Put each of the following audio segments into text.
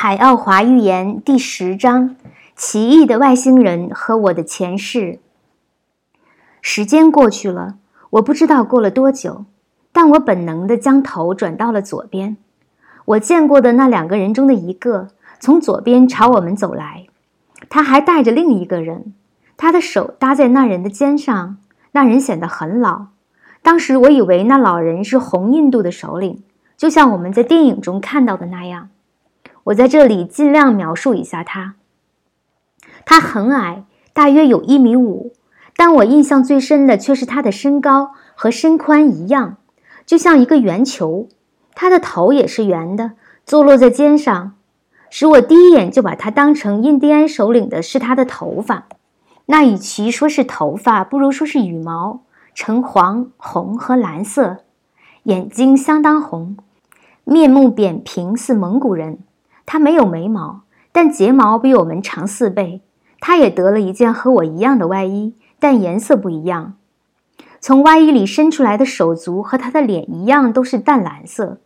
海奥华预言第十章：奇异的外星人和我的前世。时间过去了，我不知道过了多久，但我本能地将头转到了左边。我见过的那两个人中的一个从左边朝我们走来，他还带着另一个人，他的手搭在那人的肩上，那人显得很老。当时我以为那老人是红印度的首领，就像我们在电影中看到的那样。我在这里尽量描述一下他。他很矮，大约有一米五，但我印象最深的却是他的身高和身宽一样，就像一个圆球。他的头也是圆的，坐落在肩上，使我第一眼就把他当成印第安首领的是他的头发。那与其说是头发，不如说是羽毛，呈黄、红和蓝色，眼睛相当红，面目扁平，似蒙古人。他没有眉毛，但睫毛比我们长四倍。他也得了一件和我一样的外衣，但颜色不一样。从外衣里伸出来的手足和他的脸一样，都是淡蓝色。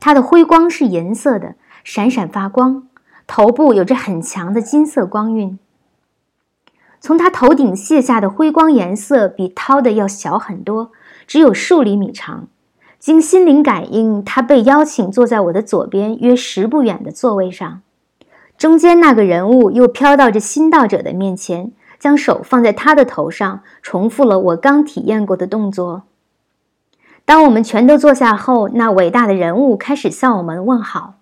他的辉光是银色的，闪闪发光。头部有着很强的金色光晕。从他头顶卸下的辉光颜色比涛的要小很多，只有数厘米长。经心灵感应，他被邀请坐在我的左边约十步远的座位上。中间那个人物又飘到这新到者的面前，将手放在他的头上，重复了我刚体验过的动作。当我们全都坐下后，那伟大的人物开始向我们问好。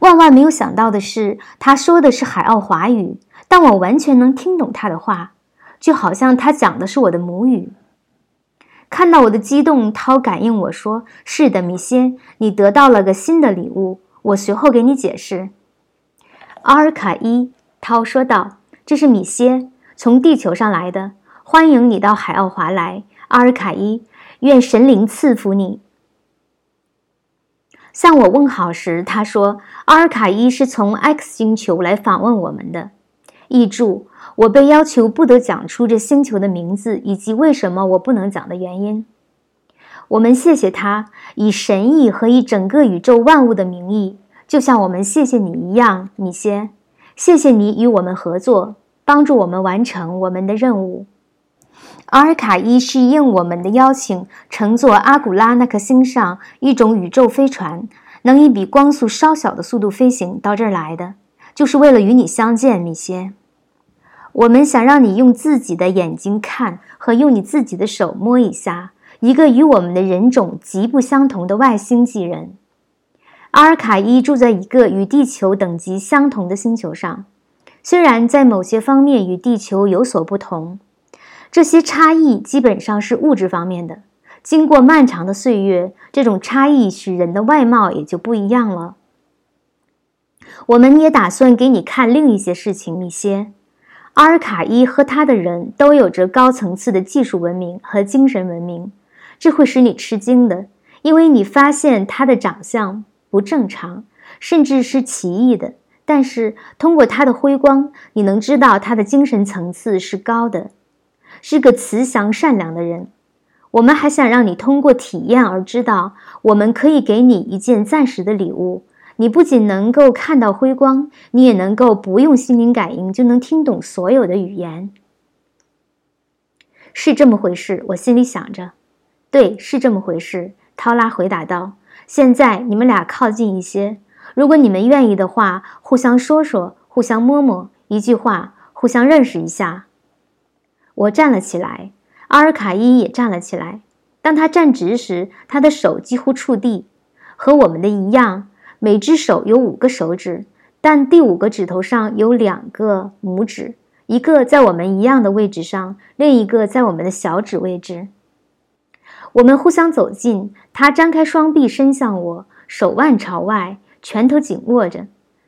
万万没有想到的是，他说的是海奥华语，但我完全能听懂他的话，就好像他讲的是我的母语。看到我的激动，涛感应我说：“是的，米歇，你得到了个新的礼物。”我随后给你解释。阿尔卡伊，涛说道：“这是米歇从地球上来的，欢迎你到海奥华来。”阿尔卡伊，愿神灵赐福你。向我问好时，他说：“阿尔卡伊是从 X 星球来访问我们的。”译注。我被要求不得讲出这星球的名字以及为什么我不能讲的原因。我们谢谢他以神意和以整个宇宙万物的名义，就像我们谢谢你一样，米歇。谢谢你与我们合作，帮助我们完成我们的任务。阿尔卡伊是应我们的邀请，乘坐阿古拉那颗星上一种宇宙飞船，能以比光速稍小的速度飞行到这儿来的，就是为了与你相见，米歇。我们想让你用自己的眼睛看，和用你自己的手摸一下一个与我们的人种极不相同的外星际人。阿尔卡伊住在一个与地球等级相同的星球上，虽然在某些方面与地球有所不同，这些差异基本上是物质方面的。经过漫长的岁月，这种差异使人的外貌也就不一样了。我们也打算给你看另一些事情，米歇。阿尔卡伊和他的人都有着高层次的技术文明和精神文明，这会使你吃惊的，因为你发现他的长相不正常，甚至是奇异的。但是通过他的辉光，你能知道他的精神层次是高的，是个慈祥善良的人。我们还想让你通过体验而知道，我们可以给你一件暂时的礼物。你不仅能够看到辉光，你也能够不用心灵感应就能听懂所有的语言。是这么回事，我心里想着。对，是这么回事。涛拉回答道：“现在你们俩靠近一些，如果你们愿意的话，互相说说，互相摸摸，一句话，互相认识一下。”我站了起来，阿尔卡伊也站了起来。当他站直时，他的手几乎触地，和我们的一样。每只手有五个手指，但第五个指头上有两个拇指，一个在我们一样的位置上，另一个在我们的小指位置。我们互相走近，他张开双臂伸向我，手腕朝外，拳头紧握着。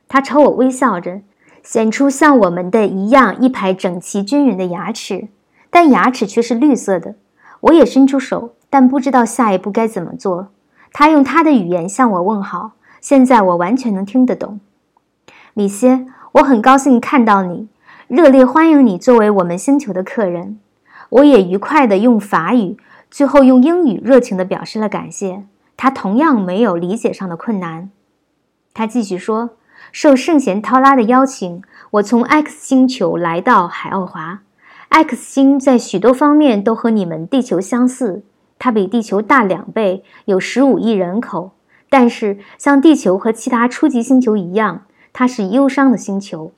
他朝我微笑着，显出像我们的一样一排整齐均匀的牙齿，但牙齿却是绿色的。我也伸出手，但不知道下一步该怎么做。他用他的语言向我问好。现在我完全能听得懂，米歇，我很高兴看到你，热烈欢迎你作为我们星球的客人。我也愉快地用法语，最后用英语热情地表示了感谢。他同样没有理解上的困难。他继续说：“受圣贤涛拉的邀请，我从 X 星球来到海奥华。X 星在许多方面都和你们地球相似，它比地球大两倍，有十五亿人口。但是，像地球和其他初级星球一样，它是忧伤的星球。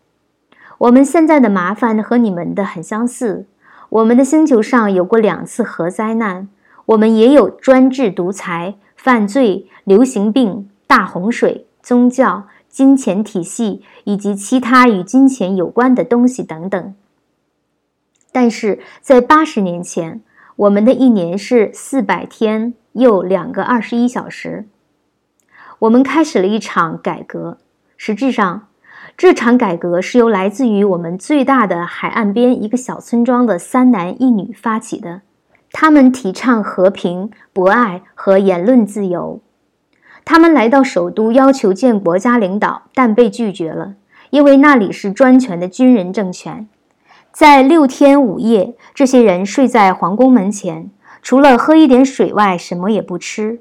我们现在的麻烦和你们的很相似。我们的星球上有过两次核灾难，我们也有专制独裁、犯罪、流行病、大洪水、宗教、金钱体系以及其他与金钱有关的东西等等。但是在八十年前，我们的一年是四百天又两个二十一小时。我们开始了一场改革。实质上，这场改革是由来自于我们最大的海岸边一个小村庄的三男一女发起的。他们提倡和平、博爱和言论自由。他们来到首都，要求见国家领导，但被拒绝了，因为那里是专权的军人政权。在六天五夜，这些人睡在皇宫门前，除了喝一点水外，什么也不吃。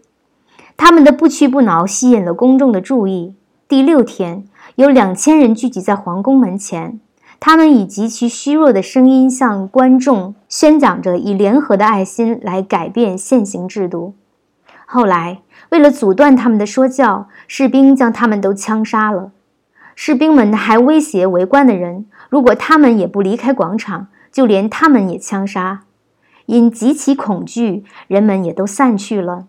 他们的不屈不挠吸引了公众的注意。第六天，有两千人聚集在皇宫门前，他们以极其虚弱的声音向观众宣讲着以联合的爱心来改变现行制度。后来，为了阻断他们的说教，士兵将他们都枪杀了。士兵们还威胁围观的人，如果他们也不离开广场，就连他们也枪杀。因极其恐惧，人们也都散去了。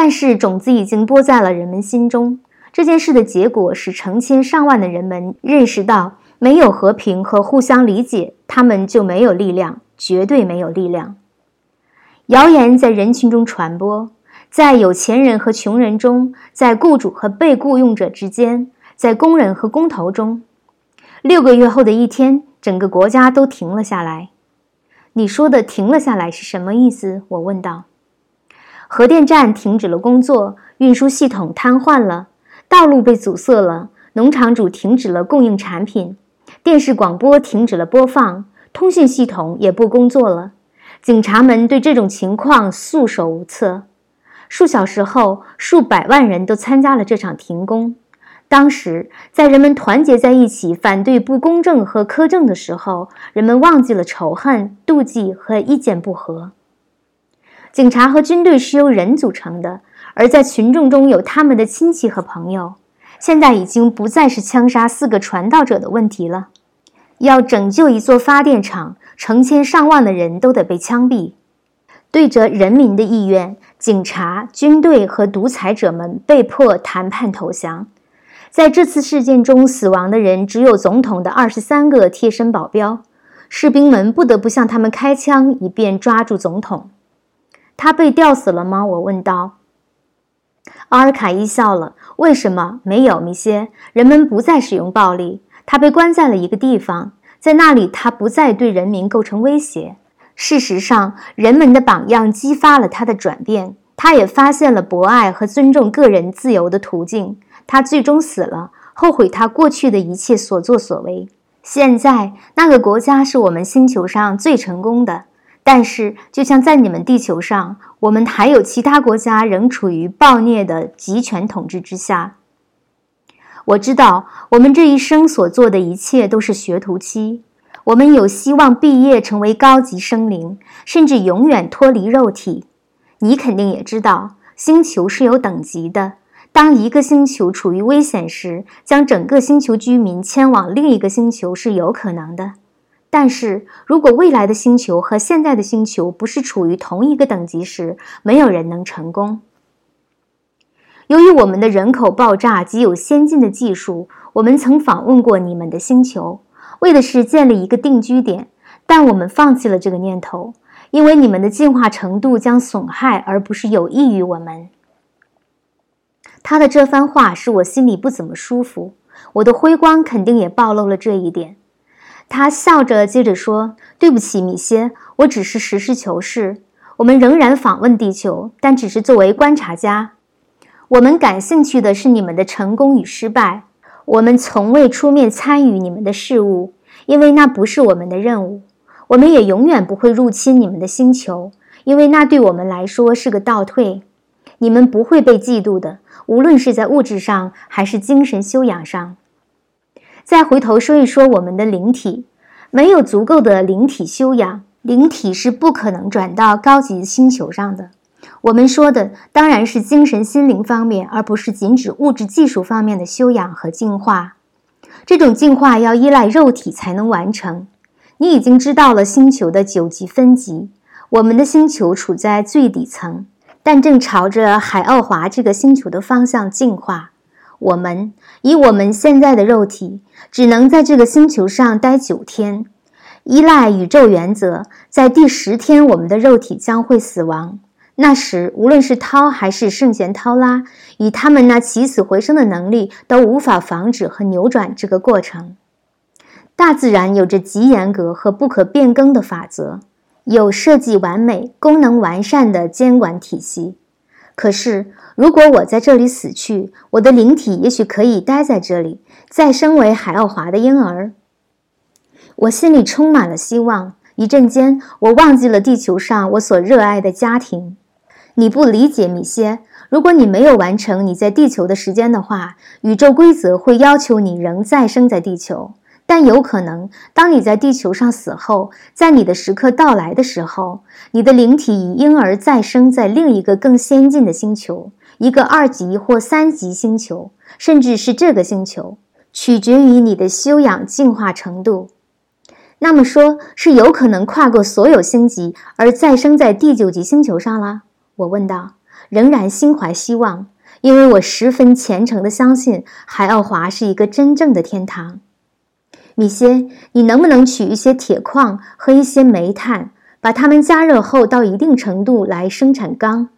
但是种子已经播在了人们心中。这件事的结果使成千上万的人们认识到，没有和平和互相理解，他们就没有力量，绝对没有力量。谣言在人群中传播，在有钱人和穷人中，在雇主和被雇佣者之间，在工人和工头中。六个月后的一天，整个国家都停了下来。你说的“停了下来”是什么意思？我问道。核电站停止了工作，运输系统瘫痪了，道路被阻塞了，农场主停止了供应产品，电视广播停止了播放，通讯系统也不工作了。警察们对这种情况束手无策。数小时后，数百万人都参加了这场停工。当时，在人们团结在一起反对不公正和苛政的时候，人们忘记了仇恨、妒忌和意见不合。警察和军队是由人组成的，而在群众中有他们的亲戚和朋友。现在已经不再是枪杀四个传道者的问题了。要拯救一座发电厂，成千上万的人都得被枪毙。对着人民的意愿，警察、军队和独裁者们被迫谈判投降。在这次事件中，死亡的人只有总统的二十三个贴身保镖。士兵们不得不向他们开枪，以便抓住总统。他被吊死了吗？我问道。阿尔卡伊笑了。为什么没有，米歇？人们不再使用暴力。他被关在了一个地方，在那里他不再对人民构成威胁。事实上，人们的榜样激发了他的转变。他也发现了博爱和尊重个人自由的途径。他最终死了，后悔他过去的一切所作所为。现在，那个国家是我们星球上最成功的。但是，就像在你们地球上，我们还有其他国家仍处于暴虐的集权统治之下。我知道，我们这一生所做的一切都是学徒期。我们有希望毕业成为高级生灵，甚至永远脱离肉体。你肯定也知道，星球是有等级的。当一个星球处于危险时，将整个星球居民迁往另一个星球是有可能的。但是如果未来的星球和现在的星球不是处于同一个等级时，没有人能成功。由于我们的人口爆炸及有先进的技术，我们曾访问过你们的星球，为的是建立一个定居点，但我们放弃了这个念头，因为你们的进化程度将损害而不是有益于我们。他的这番话使我心里不怎么舒服，我的辉光肯定也暴露了这一点。他笑着接着说：“对不起，米歇，我只是实事求是。我们仍然访问地球，但只是作为观察家。我们感兴趣的是你们的成功与失败。我们从未出面参与你们的事务，因为那不是我们的任务。我们也永远不会入侵你们的星球，因为那对我们来说是个倒退。你们不会被嫉妒的，无论是在物质上还是精神修养上。再回头说一说我们的灵体，没有足够的灵体修养，灵体是不可能转到高级星球上的。我们说的当然是精神心灵方面，而不是仅指物质技术方面的修养和进化。这种进化要依赖肉体才能完成。你已经知道了星球的九级分级，我们的星球处在最底层，但正朝着海奥华这个星球的方向进化。我们以我们现在的肉体，只能在这个星球上待九天。依赖宇宙原则，在第十天，我们的肉体将会死亡。那时，无论是涛还是圣贤涛拉，以他们那起死回生的能力，都无法防止和扭转这个过程。大自然有着极严格和不可变更的法则，有设计完美、功能完善的监管体系。可是，如果我在这里死去，我的灵体也许可以待在这里，再生为海奥华的婴儿。我心里充满了希望。一阵间，我忘记了地球上我所热爱的家庭。你不理解，米歇。如果你没有完成你在地球的时间的话，宇宙规则会要求你仍再生在地球。但有可能，当你在地球上死后，在你的时刻到来的时候，你的灵体以婴儿再生在另一个更先进的星球，一个二级或三级星球，甚至是这个星球，取决于你的修养进化程度。那么说，是有可能跨过所有星级而再生在第九级星球上了？我问道，仍然心怀希望，因为我十分虔诚地相信海奥华是一个真正的天堂。米歇，你能不能取一些铁矿和一些煤炭，把它们加热后到一定程度来生产钢？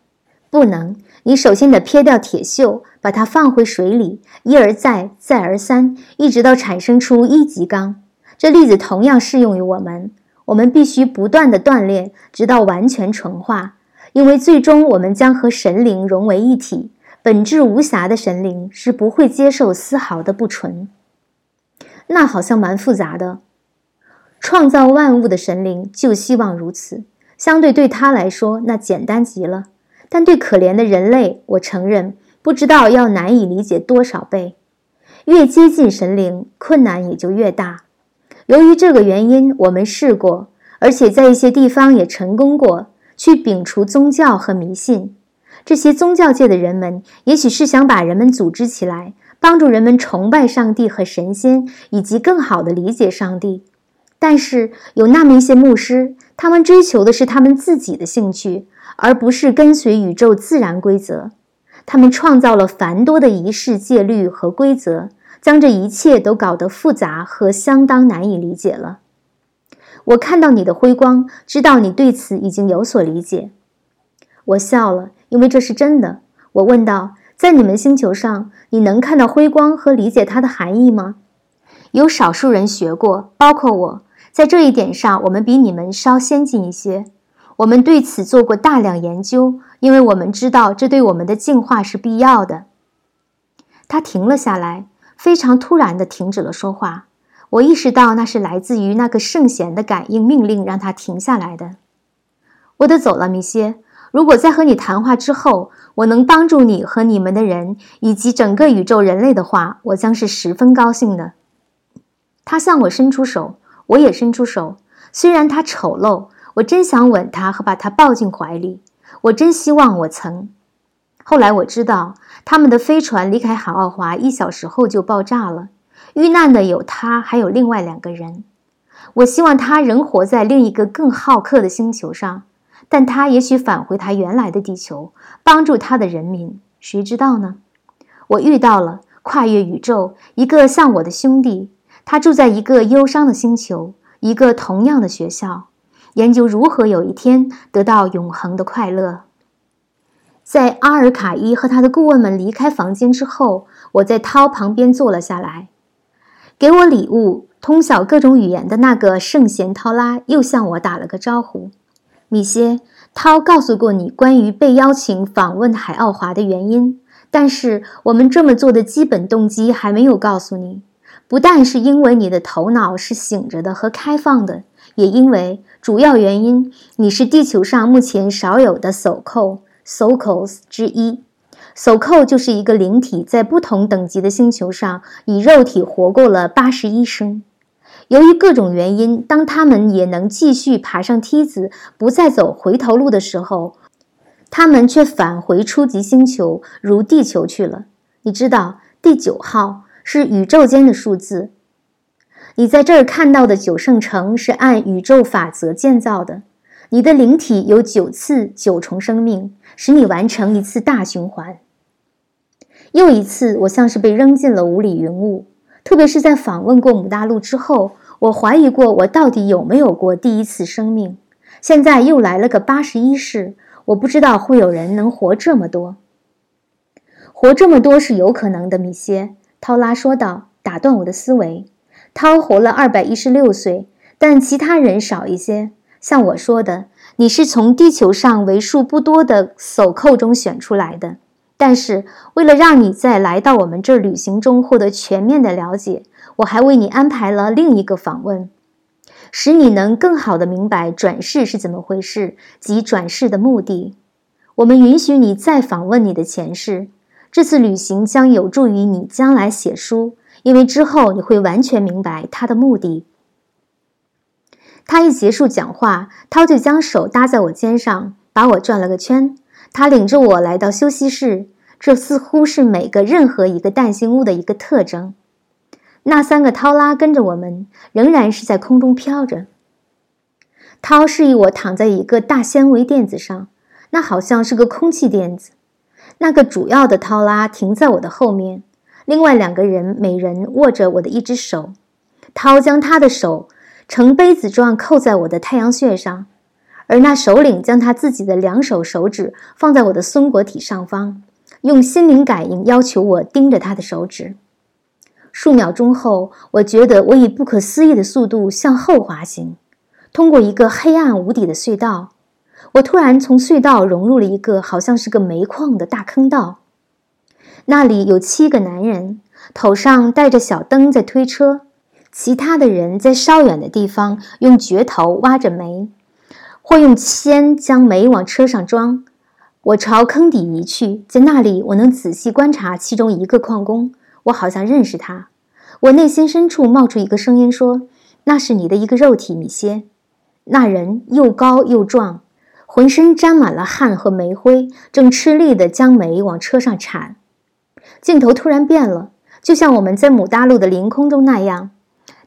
不能。你首先得撇掉铁锈，把它放回水里，一而再，再而三，一直到产生出一级钢。这例子同样适用于我们。我们必须不断地锻炼，直到完全纯化，因为最终我们将和神灵融为一体。本质无瑕的神灵是不会接受丝毫的不纯。那好像蛮复杂的。创造万物的神灵就希望如此，相对对他来说那简单极了。但对可怜的人类，我承认不知道要难以理解多少倍。越接近神灵，困难也就越大。由于这个原因，我们试过，而且在一些地方也成功过，去摒除宗教和迷信。这些宗教界的人们，也许是想把人们组织起来。帮助人们崇拜上帝和神仙，以及更好地理解上帝。但是有那么一些牧师，他们追求的是他们自己的兴趣，而不是跟随宇宙自然规则。他们创造了繁多的仪式、戒律和规则，将这一切都搞得复杂和相当难以理解了。我看到你的辉光，知道你对此已经有所理解。我笑了，因为这是真的。我问道。在你们星球上，你能看到辉光和理解它的含义吗？有少数人学过，包括我。在这一点上，我们比你们稍先进一些。我们对此做过大量研究，因为我们知道这对我们的进化是必要的。他停了下来，非常突然地停止了说话。我意识到那是来自于那个圣贤的感应命令让他停下来的。我得走了，米歇。如果在和你谈话之后，我能帮助你和你们的人以及整个宇宙人类的话，我将是十分高兴的。他向我伸出手，我也伸出手。虽然他丑陋，我真想吻他和把他抱进怀里。我真希望我曾。后来我知道，他们的飞船离开海奥华一小时后就爆炸了。遇难的有他，还有另外两个人。我希望他仍活在另一个更好客的星球上。但他也许返回他原来的地球，帮助他的人民，谁知道呢？我遇到了跨越宇宙一个像我的兄弟，他住在一个忧伤的星球，一个同样的学校，研究如何有一天得到永恒的快乐。在阿尔卡伊和他的顾问们离开房间之后，我在涛旁边坐了下来。给我礼物、通晓各种语言的那个圣贤涛拉又向我打了个招呼。米歇，涛告诉过你关于被邀请访问海奥华的原因，但是我们这么做的基本动机还没有告诉你。不但是因为你的头脑是醒着的和开放的，也因为主要原因，你是地球上目前少有的 so Sokos 之一。索寇就是一个灵体，在不同等级的星球上以肉体活过了八十一生。由于各种原因，当他们也能继续爬上梯子，不再走回头路的时候，他们却返回初级星球，如地球去了。你知道，第九号是宇宙间的数字。你在这儿看到的九圣城是按宇宙法则建造的。你的灵体有九次九重生命，使你完成一次大循环。又一次，我像是被扔进了雾里云雾。特别是在访问过母大陆之后，我怀疑过我到底有没有过第一次生命。现在又来了个八十一世，我不知道会有人能活这么多。活这么多是有可能的，米歇。涛拉说道，打断我的思维。涛活了二百一十六岁，但其他人少一些。像我说的，你是从地球上为数不多的手扣中选出来的。但是，为了让你在来到我们这儿旅行中获得全面的了解，我还为你安排了另一个访问，使你能更好地明白转世是怎么回事及转世的目的。我们允许你再访问你的前世。这次旅行将有助于你将来写书，因为之后你会完全明白它的目的。他一结束讲话，涛就将手搭在我肩上，把我转了个圈。他领着我来到休息室，这似乎是每个任何一个蛋形屋的一个特征。那三个涛拉跟着我们，仍然是在空中飘着。涛示意我躺在一个大纤维垫子上，那好像是个空气垫子。那个主要的涛拉停在我的后面，另外两个人每人握着我的一只手。涛将他的手呈杯子状扣在我的太阳穴上。而那首领将他自己的两手手指放在我的松果体上方，用心灵感应要求我盯着他的手指。数秒钟后，我觉得我以不可思议的速度向后滑行，通过一个黑暗无底的隧道。我突然从隧道融入了一个好像是个煤矿的大坑道。那里有七个男人，头上带着小灯在推车，其他的人在稍远的地方用掘头挖着煤。或用铅将煤往车上装。我朝坑底移去，在那里我能仔细观察其中一个矿工。我好像认识他。我内心深处冒出一个声音说：“那是你的一个肉体，米歇。”那人又高又壮，浑身沾满了汗和煤灰，正吃力地将煤往车上铲。镜头突然变了，就像我们在母大陆的凌空中那样。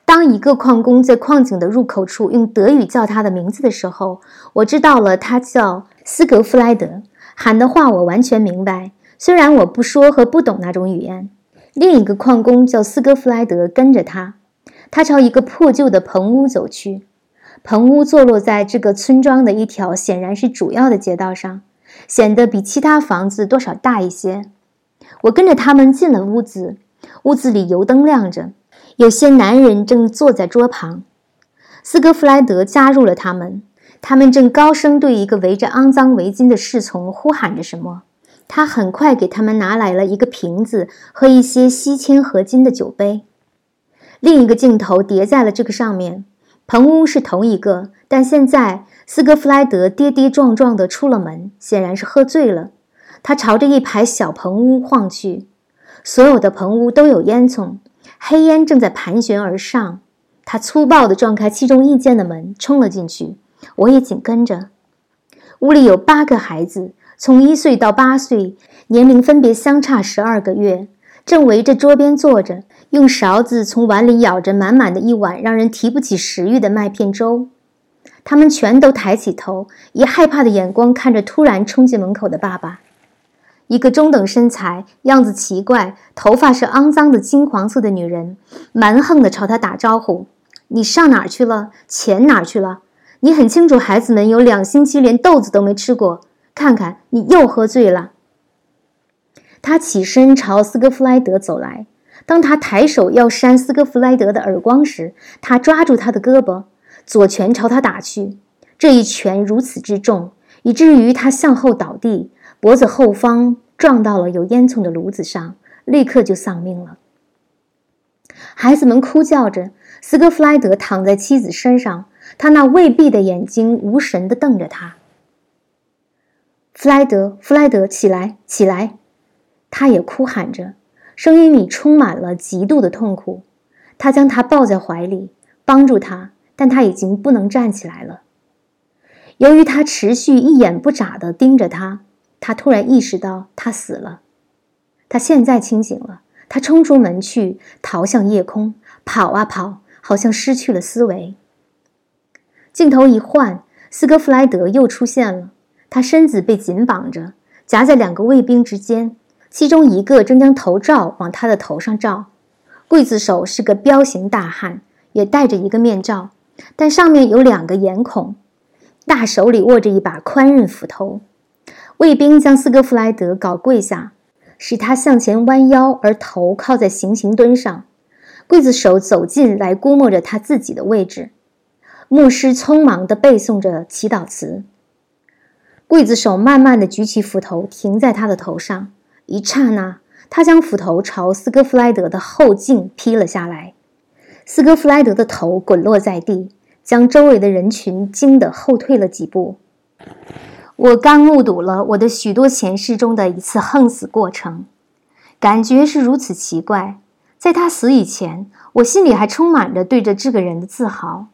当一个矿工在矿井的入口处用德语叫他的名字的时候，我知道了，他叫斯格弗莱德。喊的话我完全明白，虽然我不说和不懂那种语言。另一个矿工叫斯格弗莱德，跟着他。他朝一个破旧的棚屋走去。棚屋坐落在这个村庄的一条显然是主要的街道上，显得比其他房子多少大一些。我跟着他们进了屋子，屋子里油灯亮着。有些男人正坐在桌旁，斯科弗莱德加入了他们。他们正高声对一个围着肮脏围巾的侍从呼喊着什么。他很快给他们拿来了一个瓶子和一些锡铅合金的酒杯。另一个镜头叠在了这个上面。棚屋是同一个，但现在斯科弗莱德跌跌撞撞地出了门，显然是喝醉了。他朝着一排小棚屋晃去，所有的棚屋都有烟囱。黑烟正在盘旋而上，他粗暴地撞开其中一间的门，冲了进去。我也紧跟着。屋里有八个孩子，从一岁到八岁，年龄分别相差十二个月，正围着桌边坐着，用勺子从碗里舀着满满的一碗让人提不起食欲的麦片粥。他们全都抬起头，以害怕的眼光看着突然冲进门口的爸爸。一个中等身材、样子奇怪、头发是肮脏的金黄色的女人，蛮横地朝他打招呼：“你上哪儿去了？钱哪儿去了？你很清楚，孩子们有两星期连豆子都没吃过。看看，你又喝醉了。”他起身朝斯科弗莱德走来。当他抬手要扇斯科弗莱德的耳光时，他抓住他的胳膊，左拳朝他打去。这一拳如此之重，以至于他向后倒地。脖子后方撞到了有烟囱的炉子上，立刻就丧命了。孩子们哭叫着，斯科弗莱德躺在妻子身上，他那未闭的眼睛无神地瞪着他。弗莱德，弗莱德，起来，起来！”他也哭喊着，声音里充满了极度的痛苦。他将他抱在怀里，帮助他，但他已经不能站起来了。由于他持续一眼不眨地盯着他，他突然意识到他死了。他现在清醒了，他冲出门去，逃向夜空，跑啊跑，好像失去了思维。镜头一换，斯科弗莱德又出现了，他身子被紧绑着，夹在两个卫兵之间，其中一个正将头罩往他的头上罩。刽子手是个彪形大汉，也戴着一个面罩，但上面有两个眼孔。大手里握着一把宽刃斧头，卫兵将斯科弗莱德搞跪下，使他向前弯腰，而头靠在行刑墩上。刽子手走近来，估摸着他自己的位置。牧师匆忙地背诵着祈祷词。刽子手慢慢地举起斧头，停在他的头上。一刹那，他将斧头朝斯科弗莱德的后颈劈了下来。斯科弗莱德的头滚落在地。将周围的人群惊得后退了几步。我刚目睹了我的许多前世中的一次横死过程，感觉是如此奇怪。在他死以前，我心里还充满着对着这个人的自豪。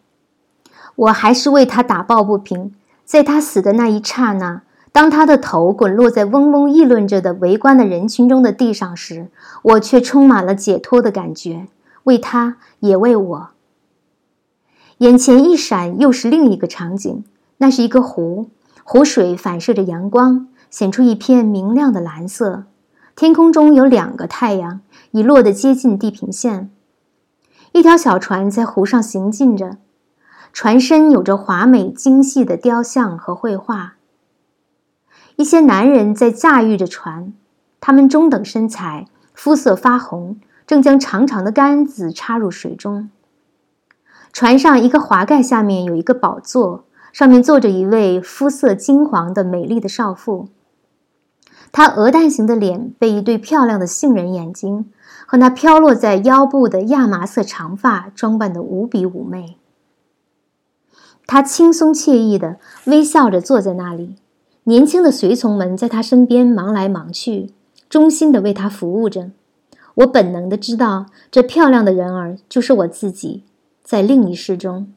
我还是为他打抱不平。在他死的那一刹那，当他的头滚落在嗡嗡议论着的围观的人群中的地上时，我却充满了解脱的感觉，为他，也为我。眼前一闪，又是另一个场景。那是一个湖，湖水反射着阳光，显出一片明亮的蓝色。天空中有两个太阳，已落得接近地平线。一条小船在湖上行进着，船身有着华美精细的雕像和绘画。一些男人在驾驭着船，他们中等身材，肤色发红，正将长长的杆子插入水中。船上一个滑盖下面有一个宝座，上面坐着一位肤色金黄的美丽的少妇。她鹅蛋形的脸被一对漂亮的杏仁眼睛和那飘落在腰部的亚麻色长发装扮得无比妩媚。她轻松惬意地微笑着坐在那里，年轻的随从们在他身边忙来忙去，忠心地为他服务着。我本能地知道，这漂亮的人儿就是我自己。在另一世中，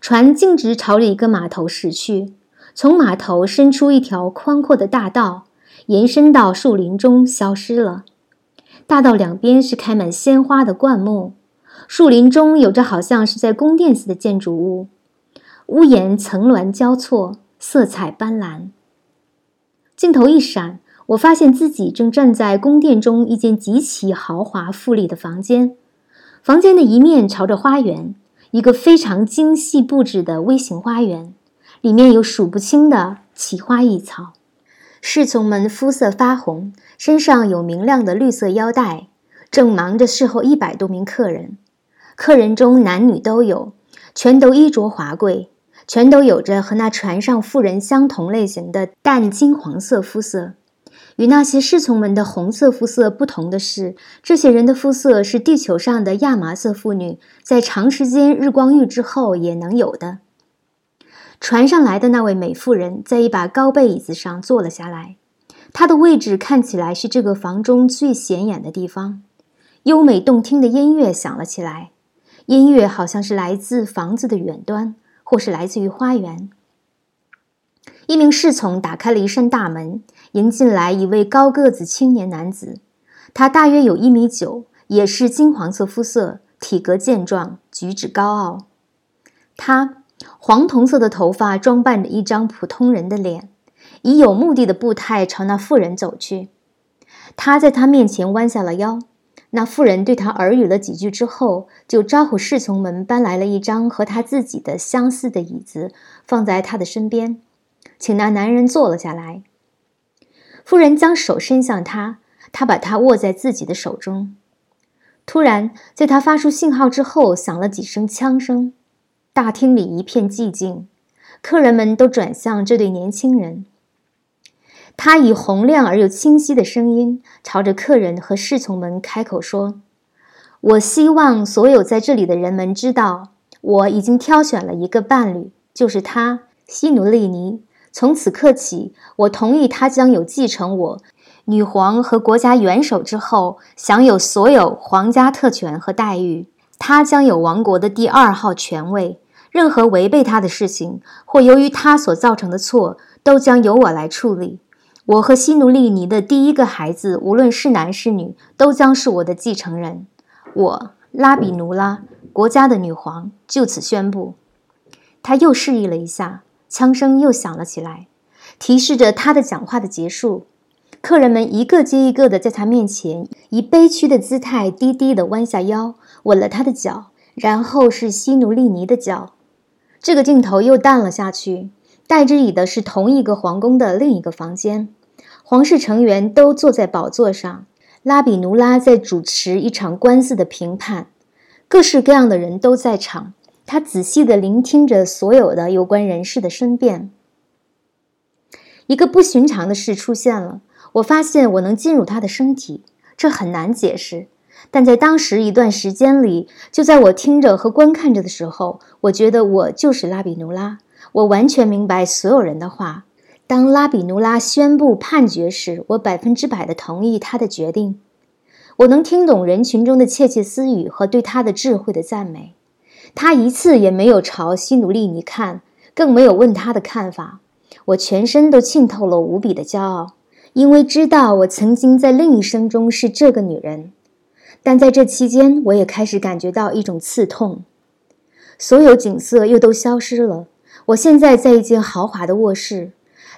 船径直朝着一个码头驶去。从码头伸出一条宽阔的大道，延伸到树林中，消失了。大道两边是开满鲜花的灌木，树林中有着好像是在宫殿似的建筑物，屋檐层峦交错，色彩斑斓。镜头一闪，我发现自己正站在宫殿中一间极其豪华富丽的房间。房间的一面朝着花园，一个非常精细布置的微型花园，里面有数不清的奇花异草。侍从们肤色发红，身上有明亮的绿色腰带，正忙着侍候一百多名客人。客人中男女都有，全都衣着华贵，全都有着和那船上妇人相同类型的淡金黄色肤色。与那些侍从们的红色肤色不同的是，这些人的肤色是地球上的亚麻色妇女在长时间日光浴之后也能有的。船上来的那位美妇人在一把高背椅子上坐了下来，她的位置看起来是这个房中最显眼的地方。优美动听的音乐响了起来，音乐好像是来自房子的远端，或是来自于花园。一名侍从打开了一扇大门。迎进来一位高个子青年男子，他大约有一米九，也是金黄色肤色，体格健壮，举止高傲。他黄铜色的头发装扮着一张普通人的脸，以有目的的步态朝那妇人走去。他在他面前弯下了腰。那妇人对他耳语了几句之后，就招呼侍从们搬来了一张和他自己的相似的椅子，放在他的身边，请那男人坐了下来。妇人将手伸向他，他把他握在自己的手中。突然，在他发出信号之后，响了几声枪声，大厅里一片寂静，客人们都转向这对年轻人。他以洪亮而又清晰的声音朝着客人和侍从们开口说：“我希望所有在这里的人们知道，我已经挑选了一个伴侣，就是他，西努利尼。”从此刻起，我同意他将有继承我女皇和国家元首之后，享有所有皇家特权和待遇。他将有王国的第二号权位。任何违背他的事情，或由于他所造成的错，都将由我来处理。我和西努利尼的第一个孩子，无论是男是女，都将是我的继承人。我拉比努拉，国家的女皇，就此宣布。他又示意了一下，枪声又响了起来，提示着他的讲话的结束。客人们一个接一个的在他面前以悲屈的姿态低低的弯下腰，吻了他的脚，然后是西努利尼的脚。这个镜头又淡了下去，代之以的是同一个皇宫的另一个房间，皇室成员都坐在宝座上，拉比努拉在主持一场官司的评判，各式各样的人都在场，他仔细地聆听着所有的有关人士的申辩。一个不寻常的事出现了，我发现我能进入他的身体，这很难解释。但在当时一段时间里，就在我听着和观看着的时候，我觉得我就是拉比努拉。我完全明白所有人的话。当拉比努拉宣布判决时，我百分之百的同意他的决定。我能听懂人群中的窃窃私语和对他的智慧的赞美。他一次也没有朝西努利尼看，更没有问他的看法。我全身都浸透了无比的骄傲，因为知道我曾经在另一生中是这个女人。但在这期间，我也开始感觉到一种刺痛。所有景色又都消失了。我现在在一间豪华的卧室，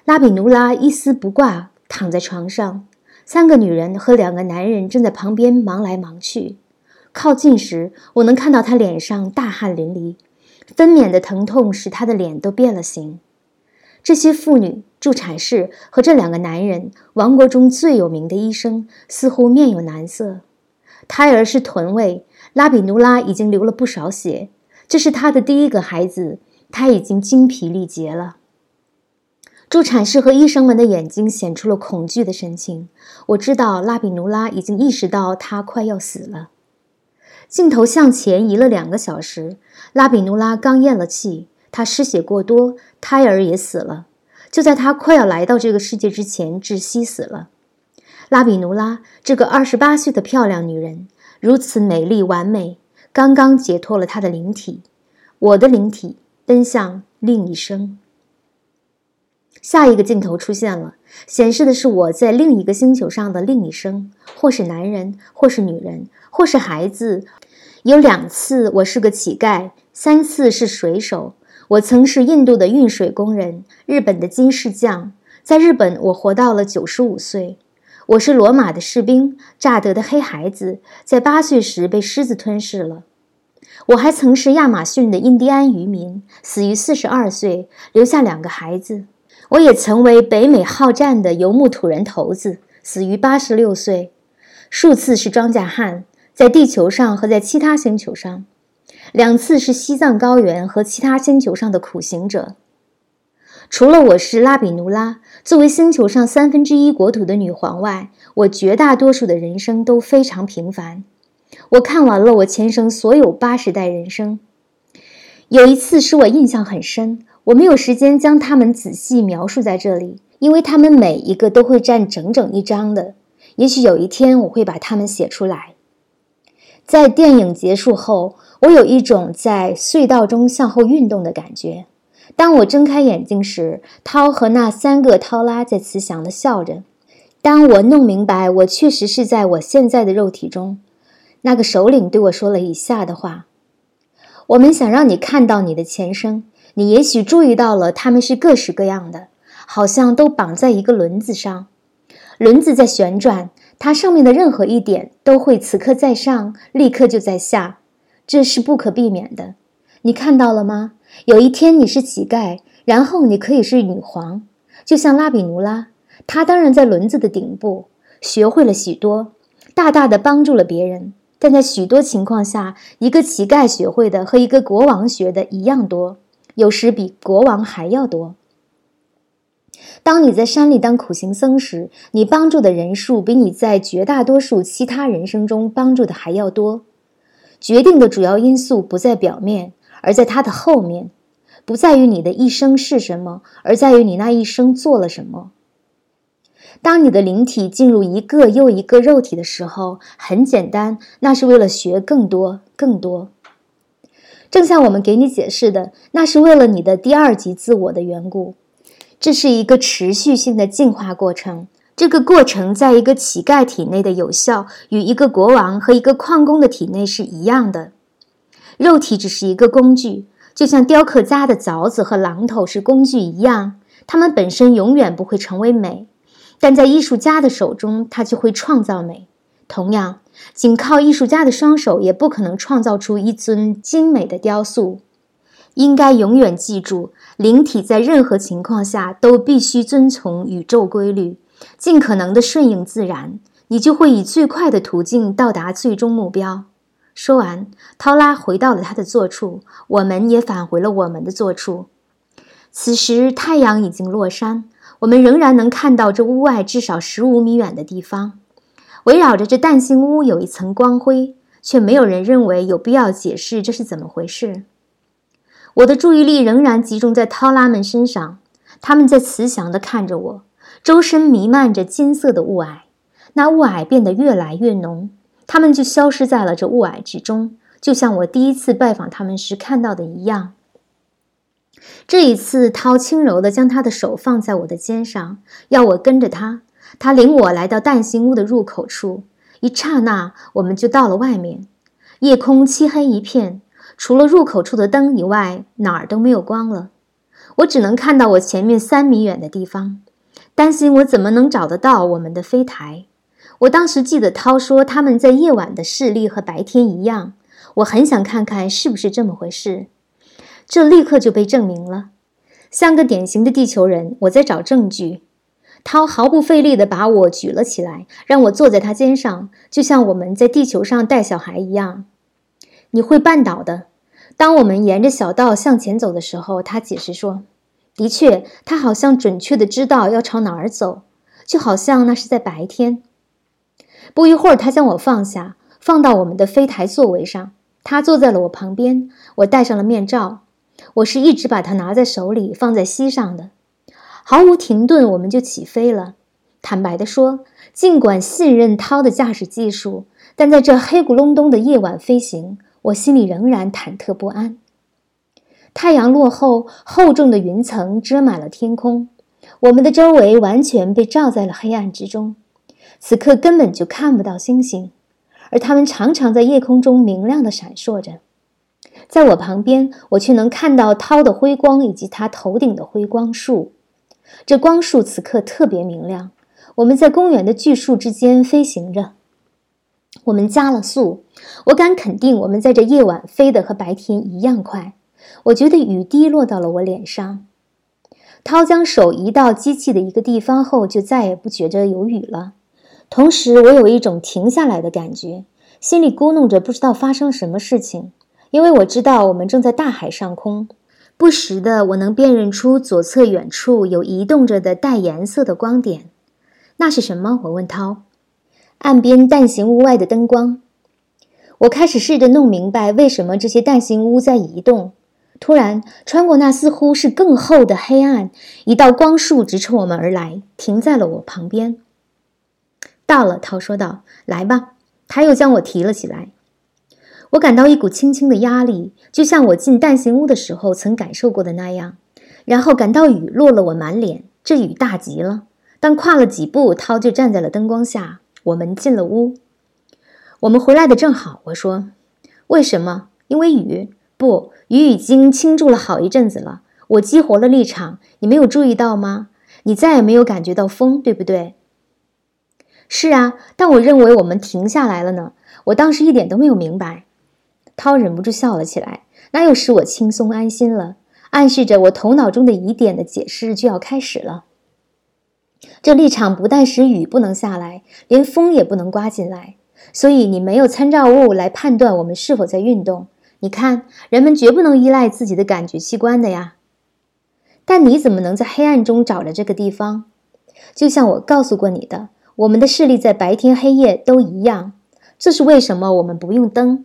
拉比努拉一丝不挂躺在床上，三个女人和两个男人正在旁边忙来忙去。靠近时，我能看到她脸上大汗淋漓，分娩的疼痛使她的脸都变了形。这些妇女、助产士和这两个男人，王国中最有名的医生，似乎面有难色。胎儿是臀位，拉比努拉已经流了不少血，这是他的第一个孩子，他已经精疲力竭了。助产士和医生们的眼睛显出了恐惧的神情。我知道拉比努拉已经意识到他快要死了。镜头向前移了两个小时，拉比努拉刚咽了气，他失血过多，胎儿也死了，就在他快要来到这个世界之前窒息死了。拉比努拉这个二十八岁的漂亮女人，如此美丽完美，刚刚解脱了她的灵体。我的灵体奔向另一生。下一个镜头出现了，显示的是我在另一个星球上的另一生，或是男人，或是女人，或是孩子。有两次我是个乞丐，三次是水手。我曾是印度的运水工人，日本的金饰匠。在日本，我活到了九十五岁。我是罗马的士兵，乍得的黑孩子，在八岁时被狮子吞噬了。我还曾是亚马逊的印第安渔民，死于四十二岁，留下两个孩子。我也曾为北美好战的游牧土人头子，死于八十六岁。数次是庄稼汉，在地球上和在其他星球上；两次是西藏高原和其他星球上的苦行者。除了我是拉比努拉，作为星球上三分之一国土的女皇外，我绝大多数的人生都非常平凡。我看完了我前生所有八十代人生，有一次使我印象很深，我没有时间将它们仔细描述在这里，因为它们每一个都会占整整一章的。也许有一天我会把它们写出来。在电影结束后，我有一种在隧道中向后运动的感觉。当我睁开眼睛时，涛和那三个涛拉在慈祥地笑着。当我弄明白我确实是在我现在的肉体中，那个首领对我说了以下的话：“我们想让你看到你的前生。你也许注意到了，它们是各式各样的，好像都绑在一个轮子上。轮子在旋转，它上面的任何一点都会此刻在上，立刻就在下，这是不可避免的。你看到了吗？”有一天你是乞丐，然后你可以是女皇，就像拉比奴拉。她当然在轮子的顶部，学会了许多，大大的帮助了别人。但在许多情况下，一个乞丐学会的和一个国王学的一样多，有时比国王还要多。当你在山里当苦行僧时，你帮助的人数比你在绝大多数其他人生中帮助的还要多。决定的主要因素不在表面。而在它的后面，不在于你的一生是什么，而在于你那一生做了什么。当你的灵体进入一个又一个肉体的时候，很简单，那是为了学更多、更多。正像我们给你解释的，那是为了你的第二级自我的缘故。这是一个持续性的进化过程。这个过程在一个乞丐体内的有效，与一个国王和一个矿工的体内是一样的。肉体只是一个工具，就像雕刻家的凿子和榔头是工具一样，它们本身永远不会成为美。但在艺术家的手中，他就会创造美。同样，仅靠艺术家的双手也不可能创造出一尊精美的雕塑。应该永远记住，灵体在任何情况下都必须遵从宇宙规律，尽可能的顺应自然，你就会以最快的途径到达最终目标。说完，涛拉回到了他的坐处，我们也返回了我们的坐处。此时，太阳已经落山。我们仍然能看到这屋外至少十五米远的地方，围绕着这蛋形屋有一层光辉，却没有人认为有必要解释这是怎么回事。我的注意力仍然集中在涛拉们身上，他们在慈祥地看着我，周身弥漫着金色的雾霭，那雾霭变得越来越浓，他们就消失在了这雾霭之中，就像我第一次拜访他们时看到的一样。这一次，涛轻柔地将他的手放在我的肩上，要我跟着他。他领我来到蛋形屋的入口处，一刹那，我们就到了外面。夜空漆黑一片，除了入口处的灯以外，哪儿都没有光了。我只能看到我前面三米远的地方，担心我怎么能找得到我们的飞台。我当时记得涛说他们在夜晚的视力和白天一样，我很想看看是不是这么回事。这立刻就被证明了，像个典型的地球人，我在找证据。涛毫不费力地把我举了起来，让我坐在他肩上，就像我们在地球上带小孩一样。你会绊倒的。当我们沿着小道向前走的时候，他解释说：“的确，他好像准确地知道要朝哪儿走，就好像那是在白天。”不一会儿，他将我放下，放到我们的飞台座位上。他坐在了我旁边，我戴上了面罩。我是一直把它拿在手里，放在膝上的，毫无停顿，我们就起飞了。坦白地说，尽管信任涛的驾驶技术，但在这黑咕隆咚的夜晚飞行，我心里仍然忐忑不安。太阳落后，厚重的云层遮满了天空，我们的周围完全被罩在了黑暗之中，此刻根本就看不到星星，而它们常常在夜空中明亮地闪烁着。在我旁边，我却能看到涛的辉光以及他头顶的辉光束。这光束此刻特别明亮。我们在公园的巨树之间飞行着。我们加了速，我敢肯定，我们在这夜晚飞得和白天一样快。我觉得雨滴落到了我脸上。涛将手移到机器的一个地方后，就再也不觉着有雨了。同时，我有一种停下来的感觉，心里咕哝着，不知道发生什么事情。因为我知道我们正在大海上空，不时的我能辨认出左侧远处有移动着的带颜色的光点，那是什么？我问涛。岸边蛋形屋外的灯光。我开始试着弄明白为什么这些蛋形屋在移动。突然，穿过那似乎是更厚的黑暗，一道光束直冲我们而来，停在了我旁边。到了，涛说道：“来吧。”他又将我提了起来。我感到一股轻轻的压力，就像我进蛋形屋的时候曾感受过的那样。然后感到雨落了我满脸，这雨大极了。但跨了几步，涛就站在了灯光下。我们进了屋。我们回来的正好，我说：“为什么？因为雨？不，雨已经倾注了好一阵子了。我激活了立场，你没有注意到吗？你再也没有感觉到风，对不对？”“是啊，但我认为我们停下来了呢。我当时一点都没有明白。”涛忍不住笑了起来，那又使我轻松安心了，暗示着我头脑中的疑点的解释就要开始了。这立场不但使雨不能下来，连风也不能刮进来，所以你没有参照物来判断我们是否在运动。你看，人们绝不能依赖自己的感觉器官的呀。但你怎么能在黑暗中找着这个地方？就像我告诉过你的，我们的视力在白天黑夜都一样。这是为什么我们不用灯。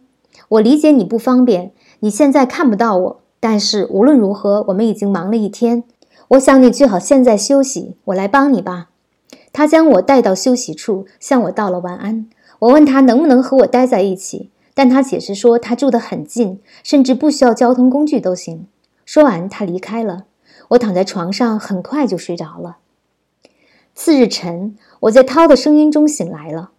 我理解你不方便，你现在看不到我，但是无论如何，我们已经忙了一天。我想你最好现在休息，我来帮你吧。他将我带到休息处，向我道了晚安。我问他能不能和我待在一起，但他解释说他住得很近，甚至不需要交通工具都行。说完，他离开了。我躺在床上，很快就睡着了。次日晨，我在涛的声音中醒来了，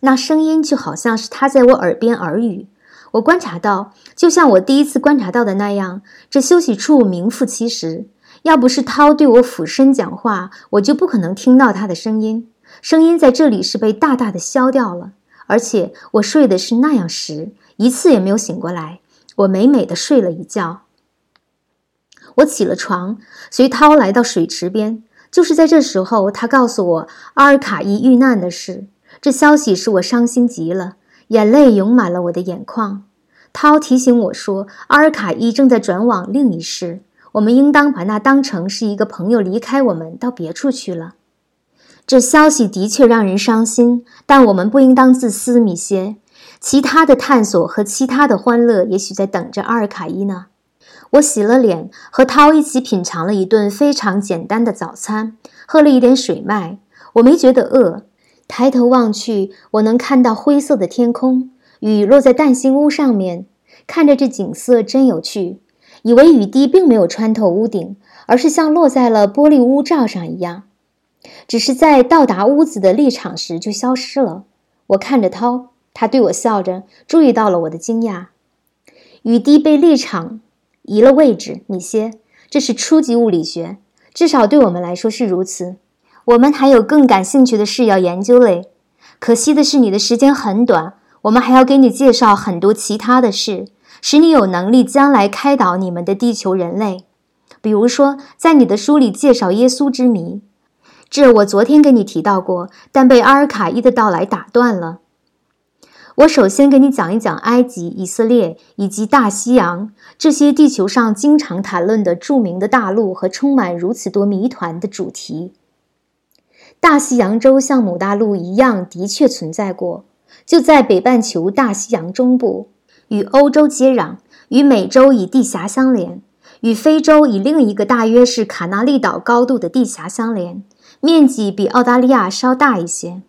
那声音就好像是他在我耳边耳语。我观察到，就像我第一次观察到的那样，这休息处名副其实。要不是涛对我俯身讲话，我就不可能听到他的声音。声音在这里是被大大的消掉了，而且我睡的是那样实，一次也没有醒过来。我美美的睡了一觉。我起了床，随涛来到水池边。就是在这时候，他告诉我阿尔卡伊遇难的事。这消息使我伤心极了，眼泪涌满了我的眼眶。涛提醒我说，阿尔卡伊正在转往另一世。我们应当把那当成是一个朋友离开我们到别处去了。这消息的确让人伤心，但我们不应当自私，米歇。其他的探索和其他的欢乐也许在等着阿尔卡伊呢。我洗了脸，和涛一起品尝了一顿非常简单的早餐，喝了一点水麦。我没觉得饿。抬头望去，我能看到灰色的天空，雨落在蛋心屋上面，看着这景色真有趣。以为雨滴并没有穿透屋顶，而是像落在了玻璃屋罩上一样，只是在到达屋子的立场时就消失了。我看着涛，他对我笑着，注意到了我的惊讶。雨滴被立场移了位置，米歇，这是初级物理学，至少对我们来说是如此。我们还有更感兴趣的事要研究嘞。可惜的是，你的时间很短，我们还要给你介绍很多其他的事。使你有能力将来开导你们的地球人类，比如说，在你的书里介绍耶稣之谜，这我昨天跟你提到过，但被阿尔卡伊的到来打断了。我首先给你讲一讲埃及、以色列以及大西洋这些地球上经常谈论的著名的大陆和充满如此多谜团的主题。大西洋洲像母大陆一样的确存在过，就在北半球大西洋中部。与欧洲接壤，与美洲以地峡相连，与非洲以另一个大约是卡纳利岛高度的地峡相连，面积比澳大利亚稍大一些。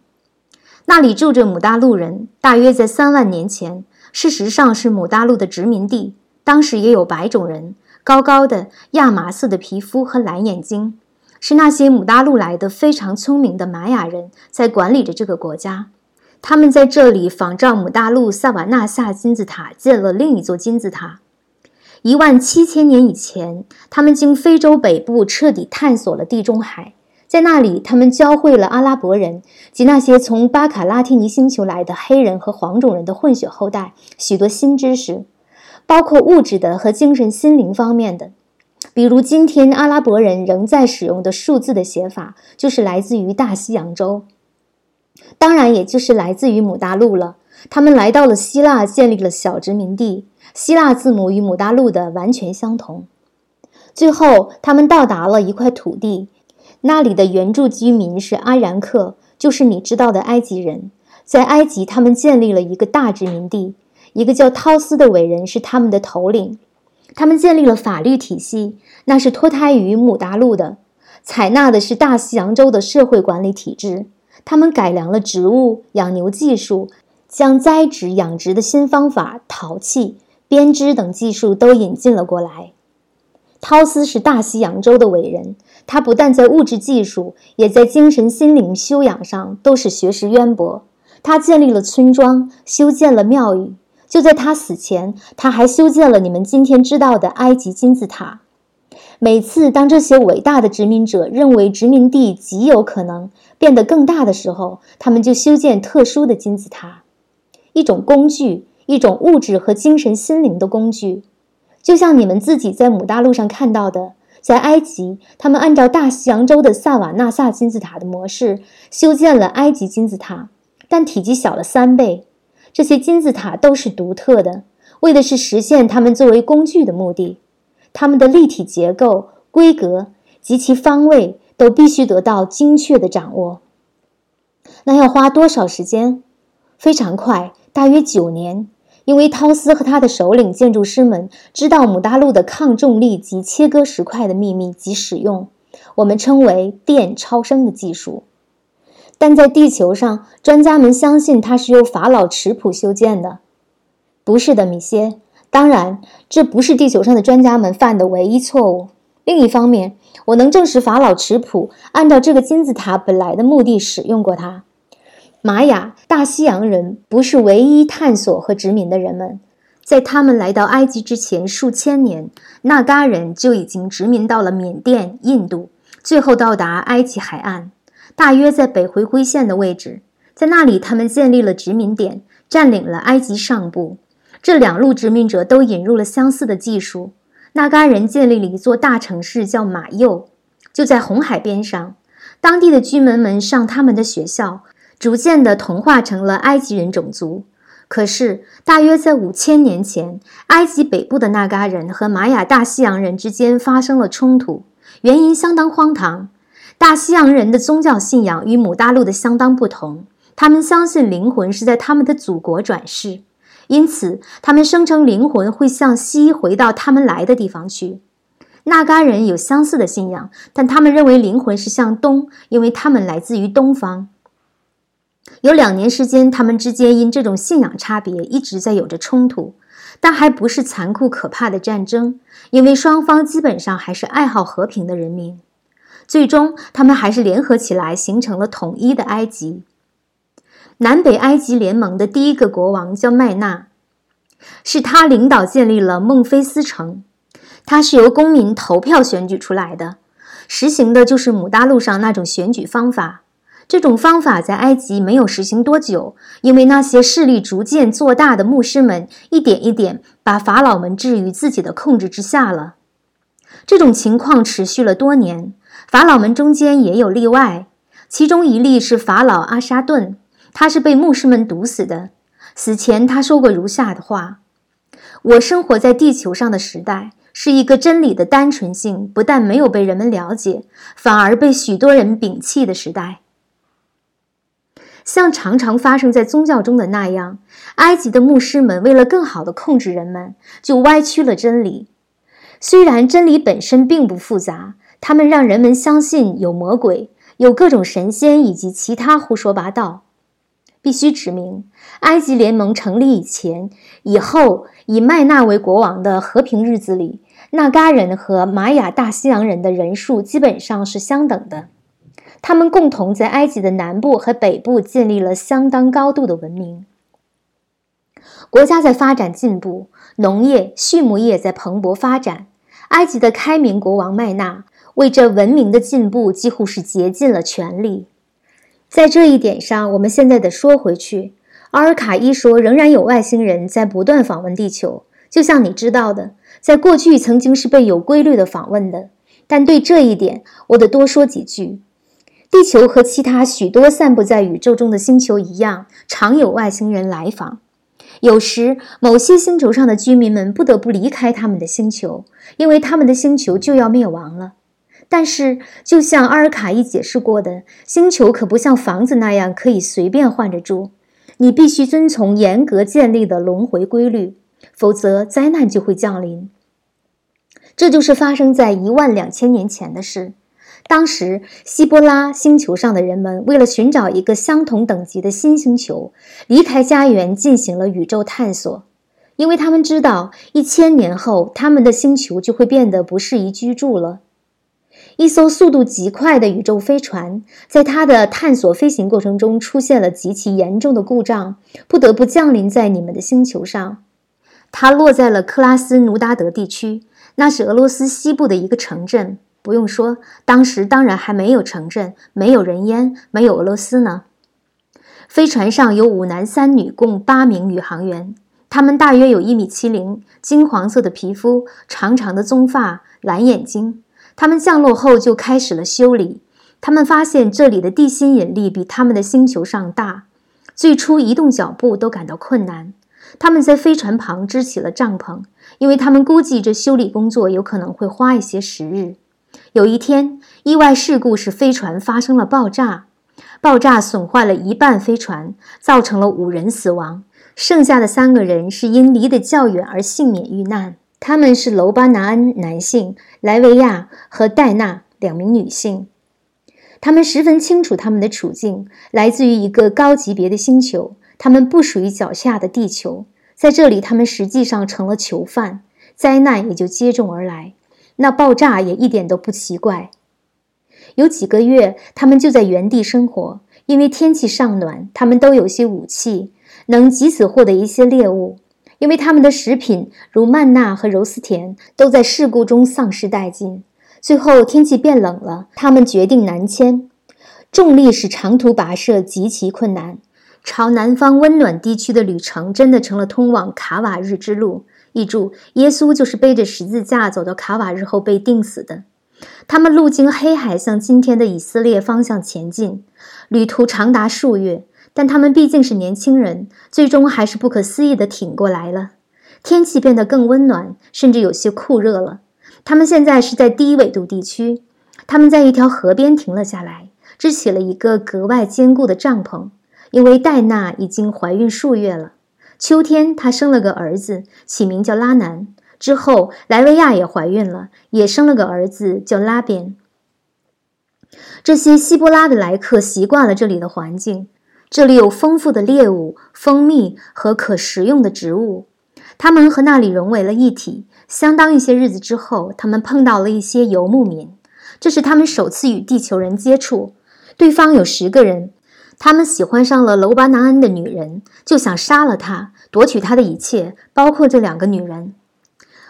那里住着姆大陆人，大约在三万年前，事实上是姆大陆的殖民地。当时也有白种人，高高的亚麻色的皮肤和蓝眼睛，是那些姆大陆来的非常聪明的玛雅人在管理着这个国家。他们在这里仿照姆大陆萨瓦纳萨金字塔建了另一座金字塔。一万七千年以前，他们经非洲北部彻底探索了地中海，在那里，他们教会了阿拉伯人及那些从巴卡拉提尼星球来的黑人和黄种人的混血后代许多新知识，包括物质的和精神心灵方面的。比如，今天阿拉伯人仍在使用的数字的写法，就是来自于大西洋洲。当然，也就是来自于母大陆了。他们来到了希腊，建立了小殖民地。希腊字母与母大陆的完全相同。最后，他们到达了一块土地，那里的原住居民是阿然克，就是你知道的埃及人。在埃及，他们建立了一个大殖民地，一个叫陶斯的伟人是他们的头领。他们建立了法律体系，那是脱胎于母大陆的，采纳的是大西洋洲的社会管理体制。他们改良了植物养牛技术，将栽植养殖的新方法、陶器、编织等技术都引进了过来。陶斯是大西洋洲的伟人，他不但在物质技术，也在精神心灵修养上都是学识渊博。他建立了村庄，修建了庙宇。就在他死前，他还修建了你们今天知道的埃及金字塔。每次当这些伟大的殖民者认为殖民地极有可能变得更大的时候，他们就修建特殊的金字塔，一种工具，一种物质和精神心灵的工具，就像你们自己在母大陆上看到的，在埃及，他们按照大西洋洲的萨瓦纳萨金字塔的模式修建了埃及金字塔，但体积小了三倍。这些金字塔都是独特的，为的是实现它们作为工具的目的。它们的立体结构、规格及其方位都必须得到精确的掌握。那要花多少时间？非常快，大约九年。因为涛斯和他的首领建筑师们知道母大陆的抗重力及切割石块的秘密及使用，我们称为电超声的技术。但在地球上，专家们相信它是由法老池普修建的。不是的，米歇。当然，这不是地球上的专家们犯的唯一错误。另一方面，我能证实法老池普按照这个金字塔本来的目的使用过它。玛雅、大西洋人不是唯一探索和殖民的人们，在他们来到埃及之前数千年，纳嘎人就已经殖民到了缅甸、印度，最后到达埃及海岸，大约在北回归线的位置。在那里，他们建立了殖民点，占领了埃及上部。这两路殖民者都引入了相似的技术。纳嘎人建立了一座大城市，叫马右，就在红海边上。当地的居民们上他们的学校。逐渐地同化成了埃及人种族。可是，大约在五千年前，埃及北部的纳嘎人和玛雅大西洋人之间发生了冲突，原因相当荒唐。大西洋人的宗教信仰与母大陆的相当不同，他们相信灵魂是在他们的祖国转世，因此他们声称灵魂会向西回到他们来的地方去。纳嘎人有相似的信仰，但他们认为灵魂是向东，因为他们来自于东方。有两年时间，他们之间因这种信仰差别一直在有着冲突，但还不是残酷可怕的战争，因为双方基本上还是爱好和平的人民。最终，他们还是联合起来，形成了统一的埃及。南北埃及联盟的第一个国王叫麦纳，是他领导建立了孟菲斯城。他是由公民投票选举出来的，实行的就是母大陆上那种选举方法。这种方法在埃及没有实行多久，因为那些势力逐渐做大的牧师们一点一点把法老们置于自己的控制之下了。这种情况持续了多年，法老们中间也有例外，其中一例是法老阿沙顿，他是被牧师们毒死的。死前他说过如下的话：“我生活在地球上的时代，是一个真理的单纯性不但没有被人们了解，反而被许多人摒弃的时代。”像常常发生在宗教中的那样，埃及的牧师们为了更好地控制人们，就歪曲了真理。虽然真理本身并不复杂，他们让人们相信有魔鬼、有各种神仙以及其他胡说八道。必须指明，埃及联盟成立以前、以后，以麦纳为国王的和平日子里，纳嘎人和玛雅大西洋人的人数基本上是相等的。他们共同在埃及的南部和北部建立了相当高度的文明。国家在发展进步，农业、畜牧业在蓬勃发展。埃及的开明国王麦纳为这文明的进步几乎是竭尽了全力。在这一点上，我们现在得说回去：阿尔卡伊说，仍然有外星人在不断访问地球，就像你知道的，在过去曾经是被有规律的访问的。但对这一点，我得多说几句。地球和其他许多散布在宇宙中的星球一样，常有外星人来访。有时，某些星球上的居民们不得不离开他们的星球，因为他们的星球就要灭亡了。但是，就像阿尔卡伊解释过的，星球可不像房子那样可以随便换着住，你必须遵从严格建立的轮回规律，否则灾难就会降临。这就是发生在一万两千年前的事。当时，希波拉星球上的人们为了寻找一个相同等级的新星球，离开家园进行了宇宙探索，因为他们知道一千年后他们的星球就会变得不适宜居住了。一艘速度极快的宇宙飞船在它的探索飞行过程中出现了极其严重的故障，不得不降临在你们的星球上。它落在了克拉斯努达德地区，那是俄罗斯西部的一个城镇。不用说，当时当然还没有城镇，没有人烟，没有俄罗斯呢。飞船上有五男三女，共八名宇航员，他们大约有一米七零，金黄色的皮肤，长长的棕发，蓝眼睛。他们降落后就开始了修理。他们发现这里的地心引力比他们的星球上大，最初移动脚步都感到困难。他们在飞船旁支起了帐篷，因为他们估计这修理工作有可能会花一些时日。有一天，意外事故使飞船发生了爆炸，爆炸损坏了一半飞船，造成了五人死亡。剩下的三个人是因离得较远而幸免遇难。他们是楼巴拿恩男性、莱维亚和戴娜两名女性。他们十分清楚他们的处境，来自于一个高级别的星球，他们不属于脚下的地球。在这里，他们实际上成了囚犯，灾难也就接踵而来。那爆炸也一点都不奇怪。有几个月，他们就在原地生活，因为天气尚暖，他们都有些武器，能及此获得一些猎物。因为他们的食品如曼娜和柔丝田都在事故中丧失殆尽。最后天气变冷了，他们决定南迁。重力使长途跋涉极其困难，朝南方温暖地区的旅程真的成了通往卡瓦日之路。译注：耶稣就是背着十字架走到卡瓦日后被钉死的。他们路经黑海，向今天的以色列方向前进，旅途长达数月。但他们毕竟是年轻人，最终还是不可思议地挺过来了。天气变得更温暖，甚至有些酷热了。他们现在是在低纬度地区。他们在一条河边停了下来，支起了一个格外坚固的帐篷，因为戴娜已经怀孕数月了。秋天，她生了个儿子，起名叫拉南。之后，莱维亚也怀孕了，也生了个儿子，叫拉边。这些希波拉的来客习惯了这里的环境。这里有丰富的猎物、蜂蜜和可食用的植物，他们和那里融为了一体。相当一些日子之后，他们碰到了一些游牧民，这是他们首次与地球人接触。对方有十个人，他们喜欢上了楼巴纳恩的女人，就想杀了她，夺取她的一切，包括这两个女人。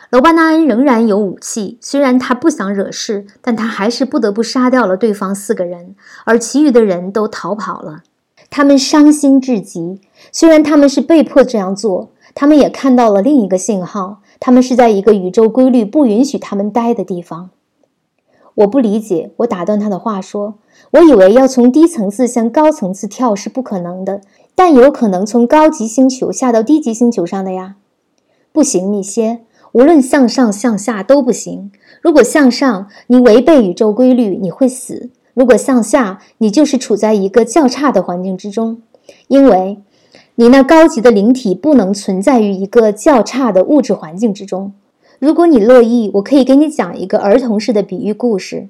楼巴纳恩仍然有武器，虽然他不想惹事，但他还是不得不杀掉了对方四个人，而其余的人都逃跑了。他们伤心至极，虽然他们是被迫这样做，他们也看到了另一个信号：他们是在一个宇宙规律不允许他们待的地方。我不理解，我打断他的话说：“我以为要从低层次向高层次跳是不可能的，但有可能从高级星球下到低级星球上的呀。”不行，米歇，无论向上向下都不行。如果向上，你违背宇宙规律，你会死。如果向下，你就是处在一个较差的环境之中，因为你那高级的灵体不能存在于一个较差的物质环境之中。如果你乐意，我可以给你讲一个儿童式的比喻故事。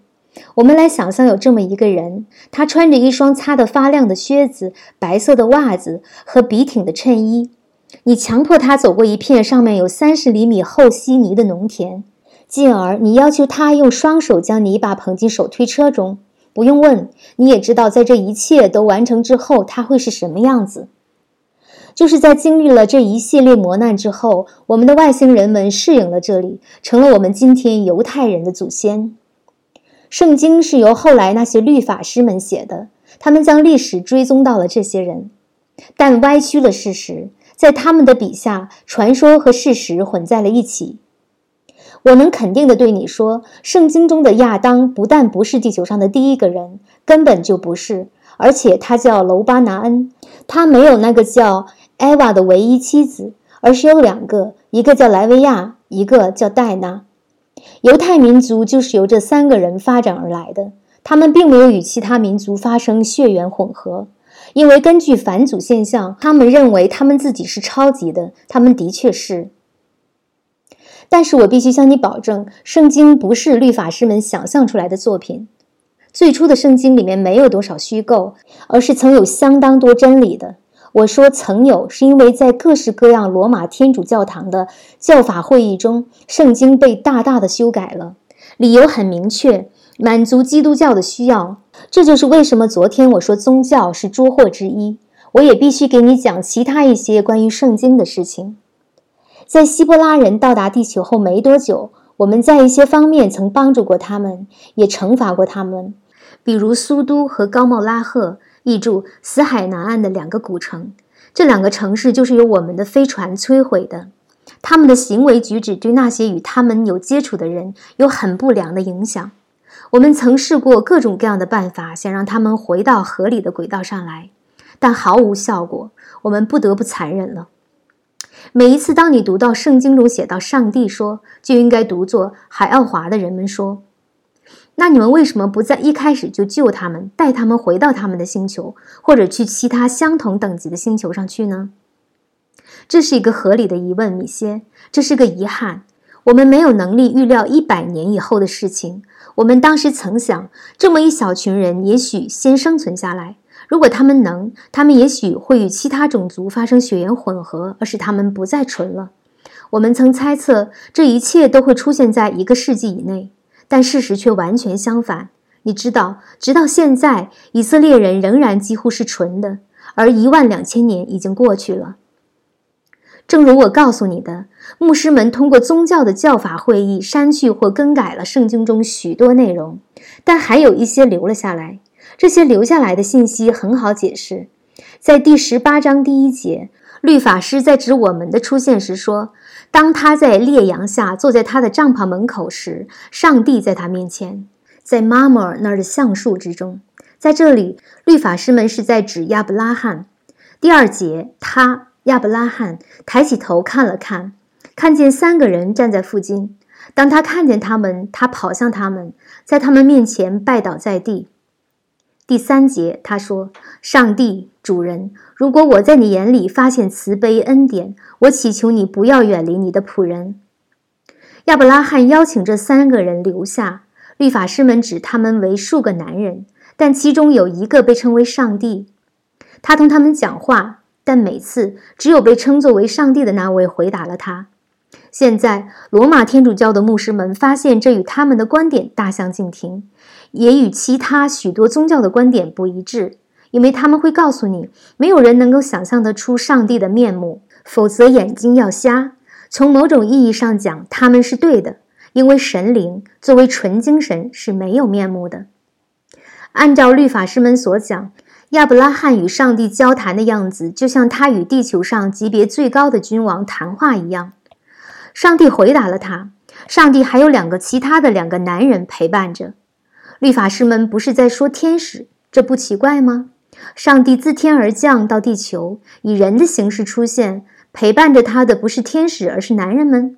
我们来想象有这么一个人，他穿着一双擦得发亮的靴子、白色的袜子和笔挺的衬衣。你强迫他走过一片上面有三十厘米厚稀泥的农田，进而你要求他用双手将泥巴捧进手推车中。不用问，你也知道，在这一切都完成之后，他会是什么样子。就是在经历了这一系列磨难之后，我们的外星人们适应了这里，成了我们今天犹太人的祖先。圣经是由后来那些律法师们写的，他们将历史追踪到了这些人，但歪曲了事实，在他们的笔下，传说和事实混在了一起。我能肯定的对你说，圣经中的亚当不但不是地球上的第一个人，根本就不是，而且他叫楼巴拿恩，他没有那个叫艾娃的唯一妻子，而是有两个，一个叫莱维亚，一个叫戴娜。犹太民族就是由这三个人发展而来的，他们并没有与其他民族发生血缘混合，因为根据返祖现象，他们认为他们自己是超级的，他们的确是。但是我必须向你保证，圣经不是律法师们想象出来的作品。最初的圣经里面没有多少虚构，而是曾有相当多真理的。我说曾有，是因为在各式各样罗马天主教堂的教法会议中，圣经被大大的修改了。理由很明确，满足基督教的需要。这就是为什么昨天我说宗教是捉获之一。我也必须给你讲其他一些关于圣经的事情。在希伯拉人到达地球后没多久，我们在一些方面曾帮助过他们，也惩罚过他们，比如苏都和高茂拉赫（译注：死海南岸的两个古城）。这两个城市就是由我们的飞船摧毁的。他们的行为举止对那些与他们有接触的人有很不良的影响。我们曾试过各种各样的办法，想让他们回到合理的轨道上来，但毫无效果。我们不得不残忍了。每一次，当你读到圣经中写到上帝说，就应该读作海奥华的人们说。那你们为什么不在一开始就救他们，带他们回到他们的星球，或者去其他相同等级的星球上去呢？这是一个合理的疑问，米歇。这是个遗憾。我们没有能力预料一百年以后的事情。我们当时曾想，这么一小群人也许先生存下来。如果他们能，他们也许会与其他种族发生血缘混合，而使他们不再纯了。我们曾猜测，这一切都会出现在一个世纪以内，但事实却完全相反。你知道，直到现在，以色列人仍然几乎是纯的，而一万两千年已经过去了。正如我告诉你的，牧师们通过宗教的教法会议删去或更改了圣经中许多内容，但还有一些留了下来。这些留下来的信息很好解释，在第十八章第一节，律法师在指我们的出现时说：“当他在烈阳下坐在他的帐篷门口时，上帝在他面前，在妈摩尔那儿的橡树之中。”在这里，律法师们是在指亚伯拉罕。第二节，他。亚伯拉罕抬起头看了看，看见三个人站在附近。当他看见他们，他跑向他们，在他们面前拜倒在地。第三节，他说：“上帝，主人，如果我在你眼里发现慈悲恩典，我祈求你不要远离你的仆人。”亚伯拉罕邀请这三个人留下。律法师们指他们为数个男人，但其中有一个被称为上帝。他同他们讲话。但每次只有被称作为上帝的那位回答了他。现在，罗马天主教的牧师们发现这与他们的观点大相径庭，也与其他许多宗教的观点不一致，因为他们会告诉你，没有人能够想象得出上帝的面目，否则眼睛要瞎。从某种意义上讲，他们是对的，因为神灵作为纯精神是没有面目的。按照律法师们所讲。亚伯拉罕与上帝交谈的样子，就像他与地球上级别最高的君王谈话一样。上帝回答了他。上帝还有两个其他的两个男人陪伴着。律法师们不是在说天使，这不奇怪吗？上帝自天而降到地球，以人的形式出现，陪伴着他的不是天使，而是男人们。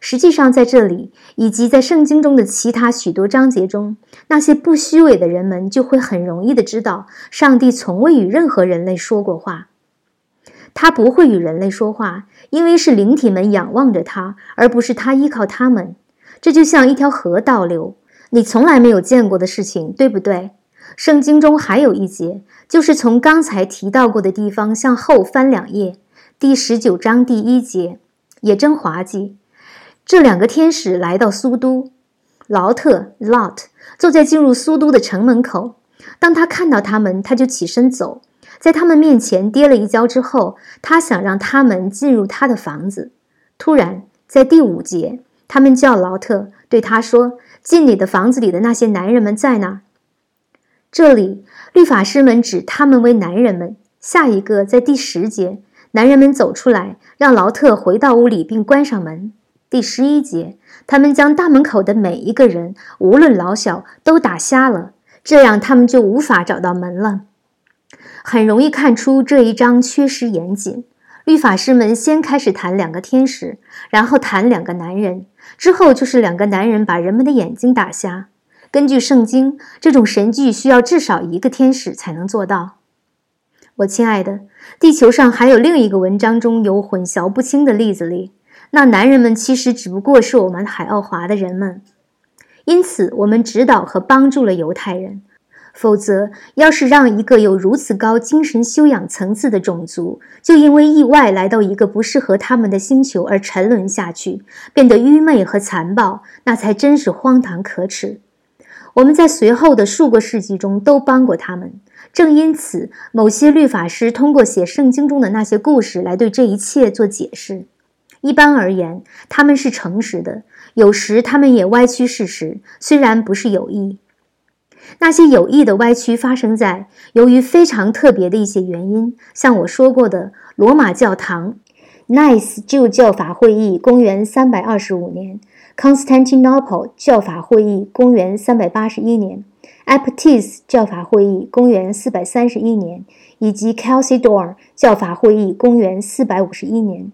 实际上，在这里以及在圣经中的其他许多章节中，那些不虚伪的人们就会很容易的知道，上帝从未与任何人类说过话。他不会与人类说话，因为是灵体们仰望着他，而不是他依靠他们。这就像一条河倒流，你从来没有见过的事情，对不对？圣经中还有一节，就是从刚才提到过的地方向后翻两页，第十九章第一节，也真滑稽。这两个天使来到苏都，劳特 （Lot） 坐在进入苏都的城门口。当他看到他们，他就起身走，在他们面前跌了一跤之后，他想让他们进入他的房子。突然，在第五节，他们叫劳特，对他说：“进你的房子里的那些男人们在哪？”这里，律法师们指他们为男人们。下一个，在第十节，男人们走出来，让劳特回到屋里并关上门。第十一节，他们将大门口的每一个人，无论老小，都打瞎了，这样他们就无法找到门了。很容易看出这一章缺失严谨。律法师们先开始谈两个天使，然后谈两个男人，之后就是两个男人把人们的眼睛打瞎。根据圣经，这种神迹需要至少一个天使才能做到。我亲爱的，地球上还有另一个文章中有混淆不清的例子里。那男人们其实只不过是我们海奥华的人们，因此我们指导和帮助了犹太人。否则，要是让一个有如此高精神修养层次的种族，就因为意外来到一个不适合他们的星球而沉沦下去，变得愚昧和残暴，那才真是荒唐可耻。我们在随后的数个世纪中都帮过他们，正因此，某些律法师通过写圣经中的那些故事来对这一切做解释。一般而言，他们是诚实的。有时他们也歪曲事实，虽然不是有意。那些有意的歪曲发生在由于非常特别的一些原因，像我说过的，罗马教堂，Nice 旧教法会议，公元三百二十五年；Constantinople 教法会议，公元三百八十一年；Aptis 教法会议，公元四百三十一年；以及 Chalcedon 教法会议，公元四百五十一年。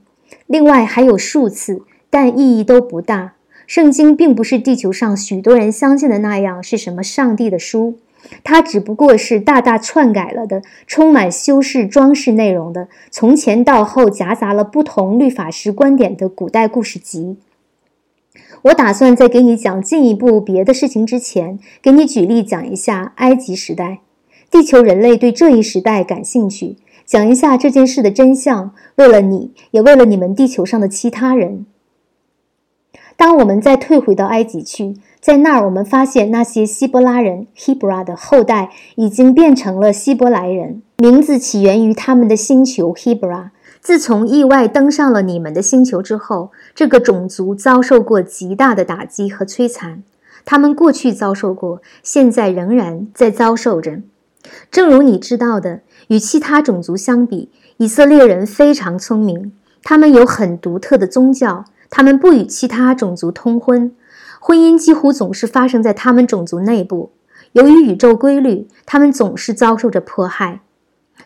另外还有数次，但意义都不大。圣经并不是地球上许多人相信的那样是什么上帝的书，它只不过是大大篡改了的、充满修饰装饰内容的、从前到后夹杂了不同律法师观点的古代故事集。我打算在给你讲进一步别的事情之前，给你举例讲一下埃及时代。地球人类对这一时代感兴趣，讲一下这件事的真相，为了你，也为了你们地球上的其他人。当我们再退回到埃及去，在那儿我们发现那些希伯拉人 （Hebra） 的后代已经变成了希伯来人，名字起源于他们的星球 Hebra。自从意外登上了你们的星球之后，这个种族遭受过极大的打击和摧残。他们过去遭受过，现在仍然在遭受着。正如你知道的，与其他种族相比，以色列人非常聪明。他们有很独特的宗教，他们不与其他种族通婚，婚姻几乎总是发生在他们种族内部。由于宇宙规律，他们总是遭受着迫害。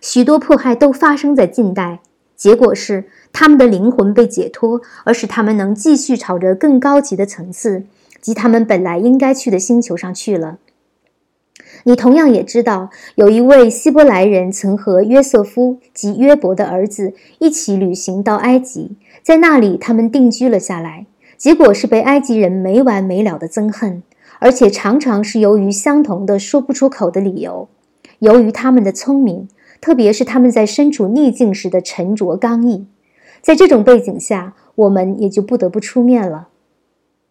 许多迫害都发生在近代。结果是，他们的灵魂被解脱，而使他们能继续朝着更高级的层次及他们本来应该去的星球上去了。你同样也知道，有一位希伯来人曾和约瑟夫及约伯的儿子一起旅行到埃及，在那里他们定居了下来。结果是被埃及人没完没了的憎恨，而且常常是由于相同的说不出口的理由。由于他们的聪明。特别是他们在身处逆境时的沉着刚毅，在这种背景下，我们也就不得不出面了。